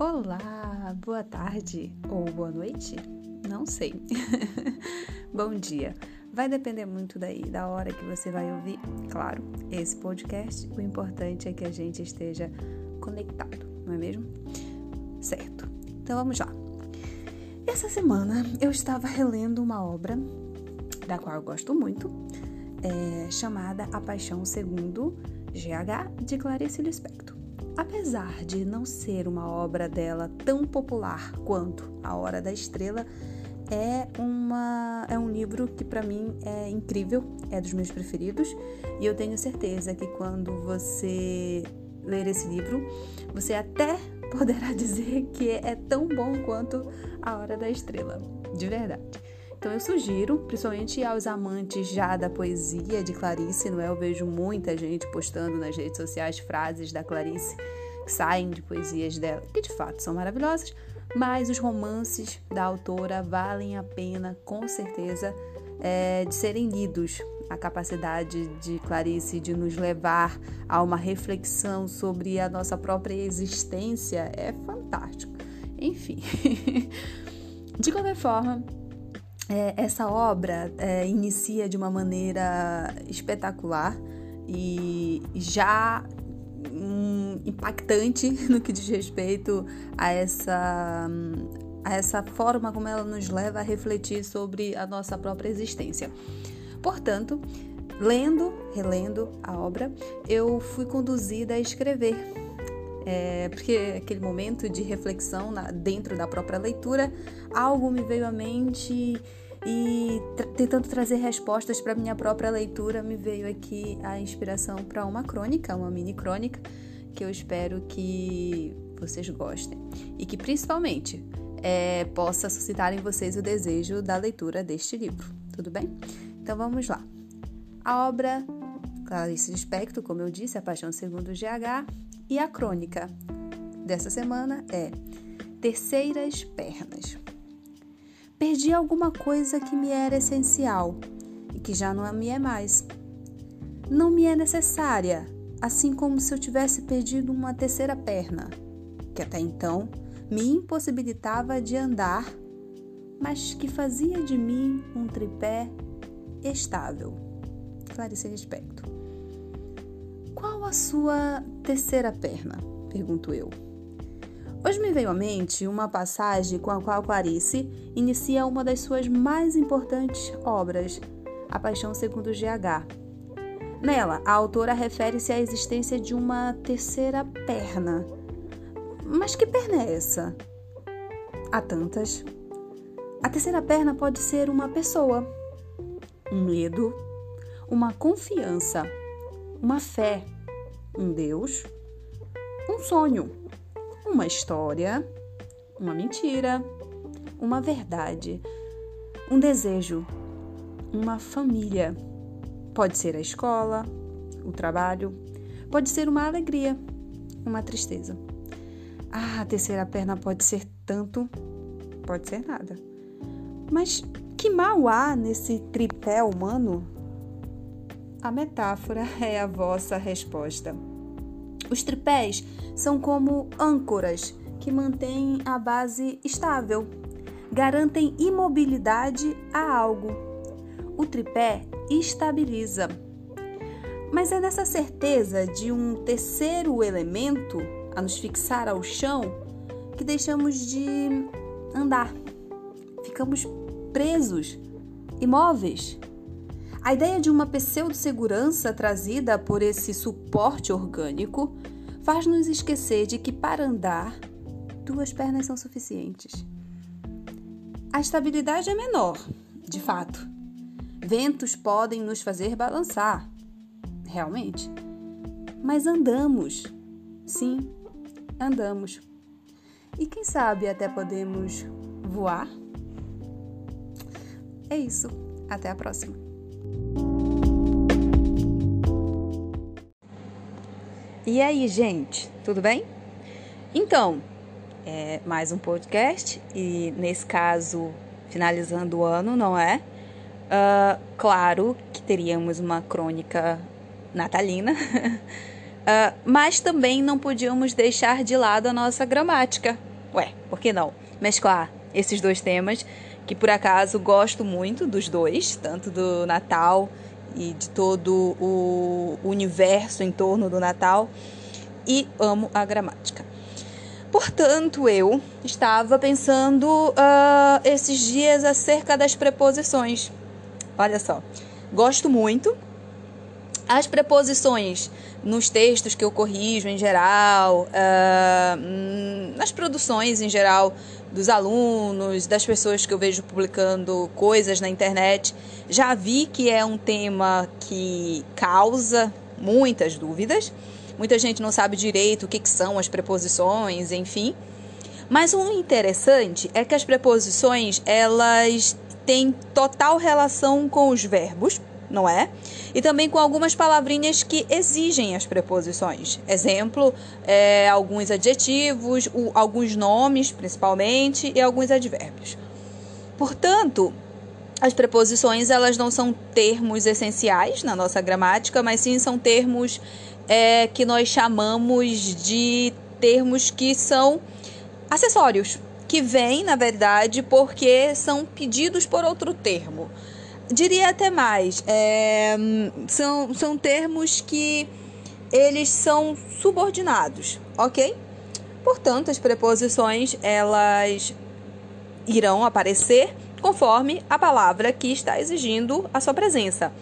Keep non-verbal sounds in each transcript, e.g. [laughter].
Olá, boa tarde ou boa noite? Não sei. [laughs] Bom dia. Vai depender muito daí, da hora que você vai ouvir, claro, esse podcast. O importante é que a gente esteja conectado, não é mesmo? Certo. Então vamos lá. Essa semana eu estava relendo uma obra da qual eu gosto muito, é, chamada A Paixão Segundo GH de Clarice Lispector. Apesar de não ser uma obra dela tão popular quanto A Hora da Estrela, é, uma, é um livro que para mim é incrível, é dos meus preferidos, e eu tenho certeza que quando você ler esse livro, você até poderá [laughs] dizer que é tão bom quanto A Hora da Estrela, de verdade. Então eu sugiro, principalmente aos amantes já da poesia de Clarice, não é? Eu vejo muita gente postando nas redes sociais frases da Clarice que saem de poesias dela, que de fato são maravilhosas, mas os romances da autora valem a pena, com certeza, é, de serem lidos. A capacidade de Clarice de nos levar a uma reflexão sobre a nossa própria existência é fantástico. Enfim, [laughs] de qualquer forma, essa obra é, inicia de uma maneira espetacular e já um, impactante [laughs] no que diz respeito a essa, a essa forma como ela nos leva a refletir sobre a nossa própria existência. Portanto, lendo, relendo a obra, eu fui conduzida a escrever. É, porque aquele momento de reflexão na, dentro da própria leitura, algo me veio à mente e tra tentando trazer respostas para minha própria leitura, me veio aqui a inspiração para uma crônica, uma mini crônica, que eu espero que vocês gostem e que principalmente é, possa suscitar em vocês o desejo da leitura deste livro, tudo bem? Então vamos lá. A obra Clarice Lispector, como eu disse, A Paixão Segundo GH, e a crônica dessa semana é Terceiras Pernas. Perdi alguma coisa que me era essencial e que já não me é mais. Não me é necessária, assim como se eu tivesse perdido uma terceira perna, que até então me impossibilitava de andar, mas que fazia de mim um tripé estável. Clarice Lispector. Qual a sua terceira perna? Pergunto eu. Hoje me veio à mente uma passagem com a qual Clarice inicia uma das suas mais importantes obras, A Paixão Segundo GH. Nela, a autora refere-se à existência de uma terceira perna. Mas que perna é essa? Há tantas. A terceira perna pode ser uma pessoa, um medo, uma confiança, uma fé, um Deus, um sonho uma história, uma mentira, uma verdade, um desejo, uma família. Pode ser a escola, o trabalho, pode ser uma alegria, uma tristeza. Ah, a terceira perna pode ser tanto, pode ser nada. Mas que mal há nesse tripé humano? A metáfora [laughs] é a vossa resposta. Os tripés são como âncoras que mantêm a base estável, garantem imobilidade a algo. O tripé estabiliza. Mas é nessa certeza de um terceiro elemento a nos fixar ao chão que deixamos de andar. Ficamos presos, imóveis. A ideia de uma pseudo-segurança trazida por esse suporte orgânico faz-nos esquecer de que para andar, duas pernas são suficientes. A estabilidade é menor, de fato. Ventos podem nos fazer balançar, realmente. Mas andamos. Sim, andamos. E quem sabe até podemos voar? É isso. Até a próxima. E aí, gente, tudo bem? Então, é mais um podcast e nesse caso, finalizando o ano, não é? Uh, claro que teríamos uma crônica natalina, uh, [laughs] mas também não podíamos deixar de lado a nossa gramática, Ué, por que não? Mesclar esses dois temas, que por acaso gosto muito dos dois, tanto do Natal e de todo o universo em torno do Natal, e amo a gramática. Portanto, eu estava pensando uh, esses dias acerca das preposições. Olha só, gosto muito. As preposições nos textos que eu corrijo em geral, uh, nas produções em geral dos alunos, das pessoas que eu vejo publicando coisas na internet, já vi que é um tema que causa muitas dúvidas. Muita gente não sabe direito o que, que são as preposições, enfim. Mas o interessante é que as preposições elas têm total relação com os verbos, não é? E também com algumas palavrinhas que exigem as preposições. Exemplo, é, alguns adjetivos, o, alguns nomes, principalmente, e alguns advérbios. Portanto, as preposições elas não são termos essenciais na nossa gramática, mas sim são termos é, que nós chamamos de termos que são acessórios, que vêm, na verdade, porque são pedidos por outro termo. Diria até mais, é, são, são termos que eles são subordinados, ok? Portanto, as preposições elas irão aparecer conforme a palavra que está exigindo a sua presença.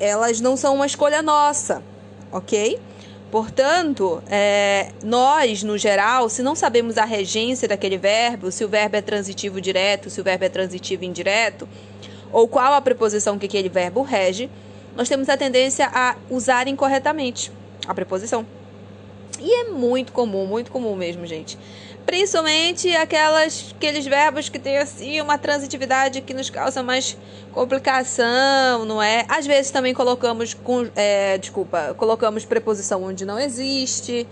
Elas não são uma escolha nossa, ok? Portanto, é, nós, no geral, se não sabemos a regência daquele verbo, se o verbo é transitivo direto, se o verbo é transitivo indireto, ou qual a preposição que aquele verbo rege, nós temos a tendência a usar incorretamente a preposição. E é muito comum, muito comum mesmo, gente principalmente aquelas, aqueles verbos que têm assim uma transitividade que nos causa mais complicação, não é? Às vezes também colocamos, é, desculpa, colocamos preposição onde não existe,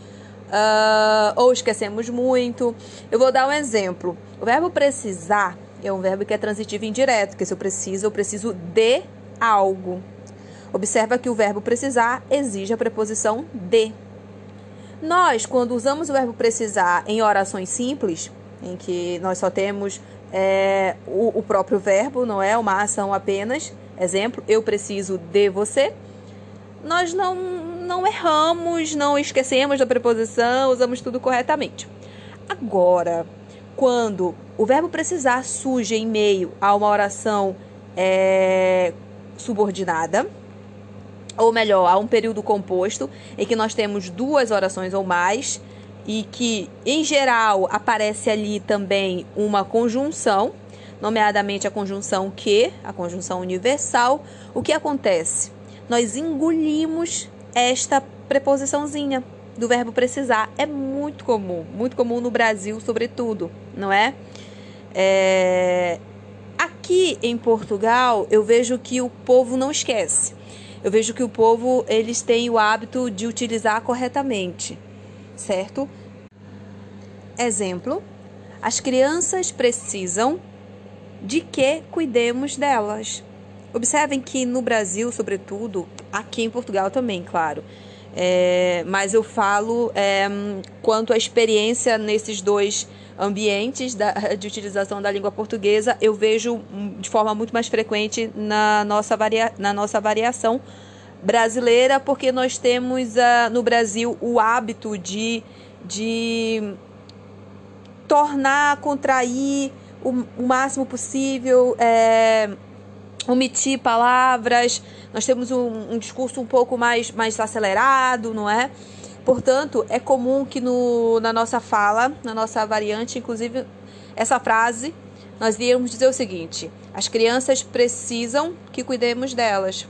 uh, ou esquecemos muito. Eu vou dar um exemplo. O verbo precisar é um verbo que é transitivo indireto, que se eu preciso, eu preciso de algo. Observa que o verbo precisar exige a preposição de. Nós, quando usamos o verbo precisar em orações simples, em que nós só temos é, o, o próprio verbo, não é uma ação apenas, exemplo, eu preciso de você, nós não, não erramos, não esquecemos da preposição, usamos tudo corretamente. Agora, quando o verbo precisar surge em meio a uma oração é, subordinada, ou melhor, há um período composto em que nós temos duas orações ou mais e que, em geral, aparece ali também uma conjunção, nomeadamente a conjunção que, a conjunção universal. O que acontece? Nós engolimos esta preposiçãozinha do verbo precisar. É muito comum, muito comum no Brasil, sobretudo, não é? É... Aqui em Portugal, eu vejo que o povo não esquece eu vejo que o povo eles têm o hábito de utilizar corretamente, certo? Exemplo: as crianças precisam de que cuidemos delas. Observem que no Brasil, sobretudo, aqui em Portugal também, claro. É, mas eu falo é, quanto à experiência nesses dois ambientes da, [laughs] de utilização da língua portuguesa, eu vejo de forma muito mais frequente na nossa, varia, na nossa variação brasileira, porque nós temos uh, no Brasil o hábito de, de tornar, contrair o, o máximo possível, é, omitir palavras. Nós temos um, um discurso um pouco mais, mais acelerado, não é? Portanto, é comum que no, na nossa fala, na nossa variante, inclusive essa frase, nós iríamos dizer o seguinte: as crianças precisam que cuidemos delas.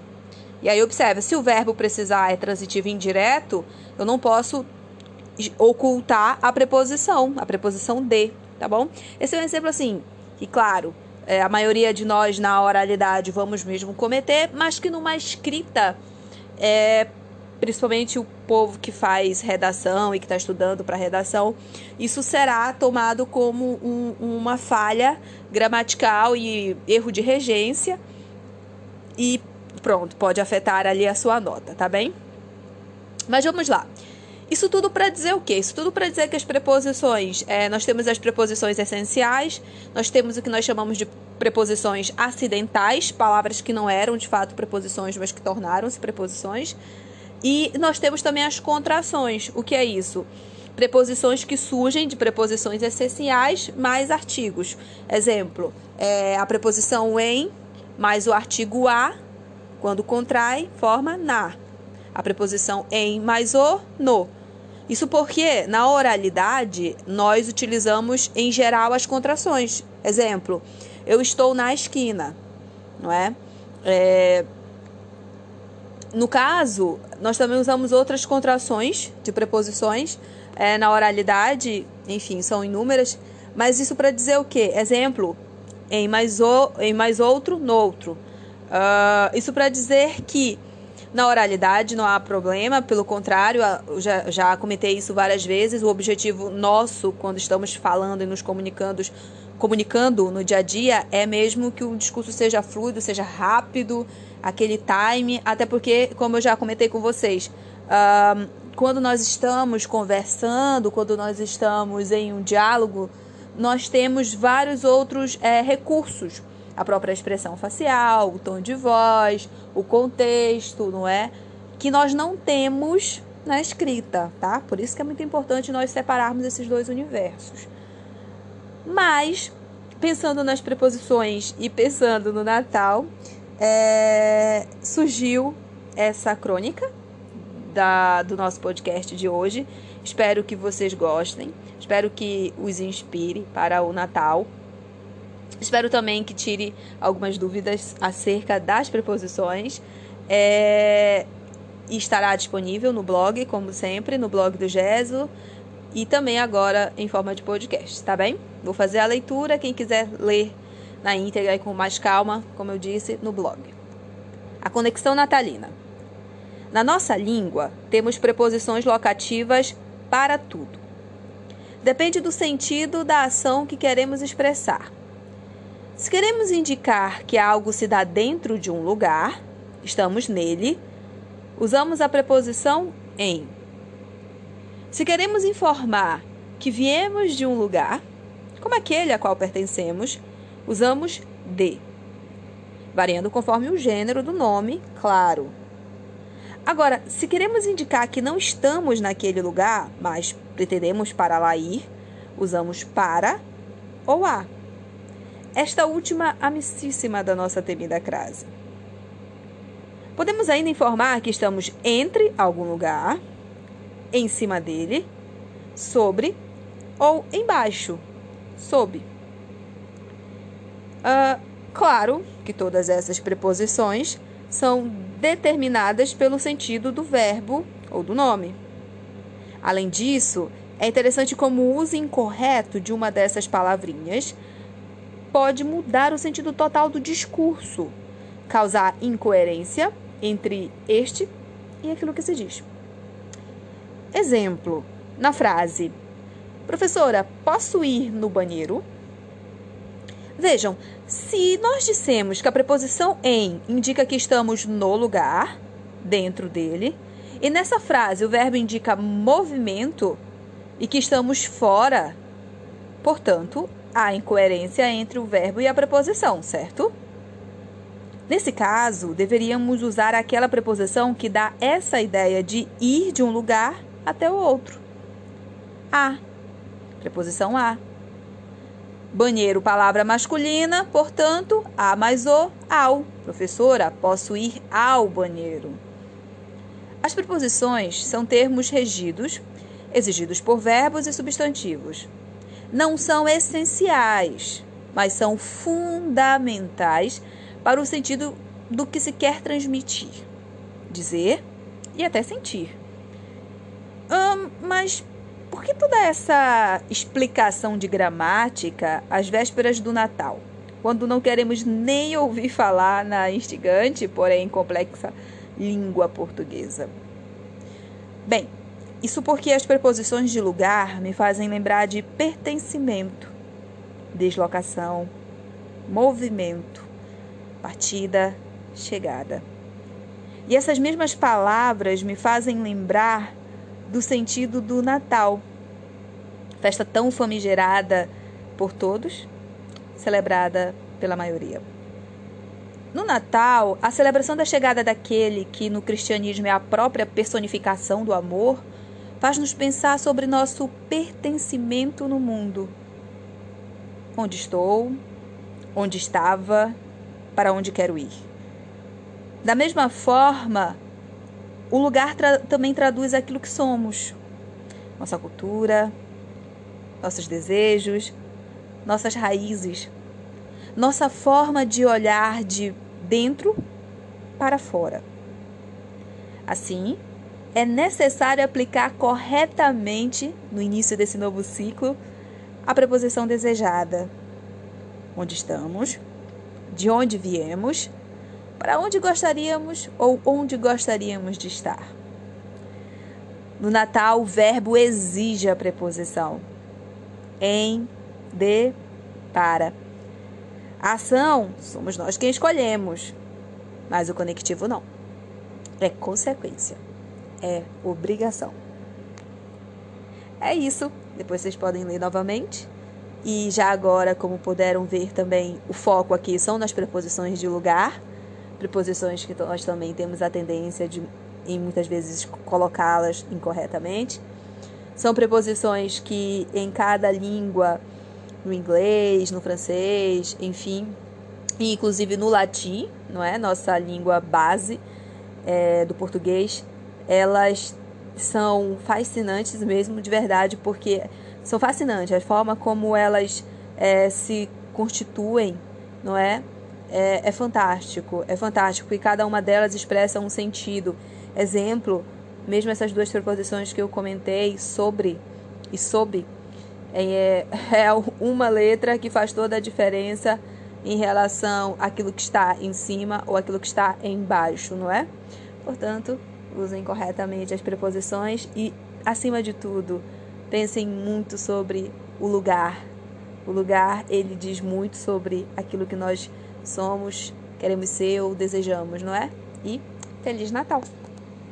E aí observa, se o verbo precisar é transitivo indireto, eu não posso ocultar a preposição, a preposição de, tá bom? Esse é um exemplo assim, que claro, é, a maioria de nós na oralidade vamos mesmo cometer, mas que numa escrita é, principalmente o povo que faz redação e que está estudando para redação, isso será tomado como um, uma falha gramatical e erro de regência e pronto, pode afetar ali a sua nota, tá bem? Mas vamos lá. Isso tudo para dizer o quê? Isso tudo para dizer que as preposições, é, nós temos as preposições essenciais, nós temos o que nós chamamos de preposições acidentais, palavras que não eram de fato preposições, mas que tornaram-se preposições. E nós temos também as contrações. O que é isso? Preposições que surgem de preposições essenciais mais artigos. Exemplo, é a preposição em mais o artigo a, quando contrai, forma na. A preposição em mais o, no. Isso porque na oralidade nós utilizamos em geral as contrações. Exemplo, eu estou na esquina, não é? é? No caso, nós também usamos outras contrações de preposições é, na oralidade, enfim, são inúmeras, mas isso para dizer o quê? Exemplo, em mais, o, em mais outro, no outro. Uh, isso para dizer que na oralidade não há problema, pelo contrário, já, já comentei isso várias vezes. O objetivo nosso, quando estamos falando e nos comunicando, comunicando no dia a dia, é mesmo que o discurso seja fluido, seja rápido, aquele time. Até porque, como eu já comentei com vocês, uh, quando nós estamos conversando, quando nós estamos em um diálogo, nós temos vários outros é, recursos a própria expressão facial, o tom de voz, o contexto, não é? Que nós não temos na escrita, tá? Por isso que é muito importante nós separarmos esses dois universos. Mas, pensando nas preposições e pensando no Natal, é, surgiu essa crônica da, do nosso podcast de hoje. Espero que vocês gostem, espero que os inspire para o Natal. Espero também que tire algumas dúvidas acerca das preposições. É, estará disponível no blog, como sempre, no blog do Geso e também agora em forma de podcast, tá bem? Vou fazer a leitura, quem quiser ler na íntegra e com mais calma, como eu disse, no blog. A conexão natalina. Na nossa língua, temos preposições locativas para tudo. Depende do sentido da ação que queremos expressar. Se queremos indicar que algo se dá dentro de um lugar, estamos nele, usamos a preposição em. Se queremos informar que viemos de um lugar, como aquele a qual pertencemos, usamos de, variando conforme o gênero do nome, claro. Agora, se queremos indicar que não estamos naquele lugar, mas pretendemos para lá ir, usamos para ou a esta última amicíssima da nossa temida crase. Podemos ainda informar que estamos entre algum lugar, em cima dele, sobre ou embaixo, sob. Uh, claro que todas essas preposições são determinadas pelo sentido do verbo ou do nome. Além disso, é interessante como o uso incorreto de uma dessas palavrinhas pode mudar o sentido total do discurso, causar incoerência entre este e aquilo que se diz. Exemplo, na frase: Professora, posso ir no banheiro? Vejam, se nós dissemos que a preposição em indica que estamos no lugar, dentro dele, e nessa frase o verbo indica movimento e que estamos fora, portanto, há incoerência entre o verbo e a preposição, certo? Nesse caso, deveríamos usar aquela preposição que dá essa ideia de ir de um lugar até o outro. A. Preposição a. Banheiro, palavra masculina, portanto, a mais o, ao. Professora, posso ir ao banheiro. As preposições são termos regidos, exigidos por verbos e substantivos não são essenciais, mas são fundamentais para o sentido do que se quer transmitir, dizer e até sentir. Hum, mas por que toda essa explicação de gramática às vésperas do Natal, quando não queremos nem ouvir falar na instigante, porém complexa língua portuguesa? Bem, isso porque as preposições de lugar me fazem lembrar de pertencimento, deslocação, movimento, partida, chegada. E essas mesmas palavras me fazem lembrar do sentido do Natal, festa tão famigerada por todos, celebrada pela maioria. No Natal, a celebração da chegada daquele que no cristianismo é a própria personificação do amor faz-nos pensar sobre nosso pertencimento no mundo. Onde estou? Onde estava? Para onde quero ir? Da mesma forma, o lugar tra também traduz aquilo que somos, nossa cultura, nossos desejos, nossas raízes, nossa forma de olhar de dentro para fora. Assim, é necessário aplicar corretamente, no início desse novo ciclo, a preposição desejada. Onde estamos, de onde viemos, para onde gostaríamos ou onde gostaríamos de estar. No Natal, o verbo exige a preposição em, de, para. A ação somos nós quem escolhemos, mas o conectivo não. É consequência é obrigação. É isso. Depois vocês podem ler novamente. E já agora, como puderam ver também, o foco aqui são nas preposições de lugar, preposições que nós também temos a tendência de, em muitas vezes, colocá-las incorretamente. São preposições que em cada língua, no inglês, no francês, enfim, e inclusive no latim, não é? Nossa língua base é, do português, elas são fascinantes mesmo, de verdade, porque são fascinantes a forma como elas é, se constituem, não é? é? É fantástico, é fantástico e cada uma delas expressa um sentido. Exemplo, mesmo essas duas preposições que eu comentei sobre e sob, é, [laughs] é uma letra que faz toda a diferença em relação àquilo que está em cima ou aquilo que está embaixo, não é? Portanto, usem corretamente as preposições e, acima de tudo, pensem muito sobre o lugar. O lugar, ele diz muito sobre aquilo que nós somos, queremos ser ou desejamos, não é? E Feliz Natal!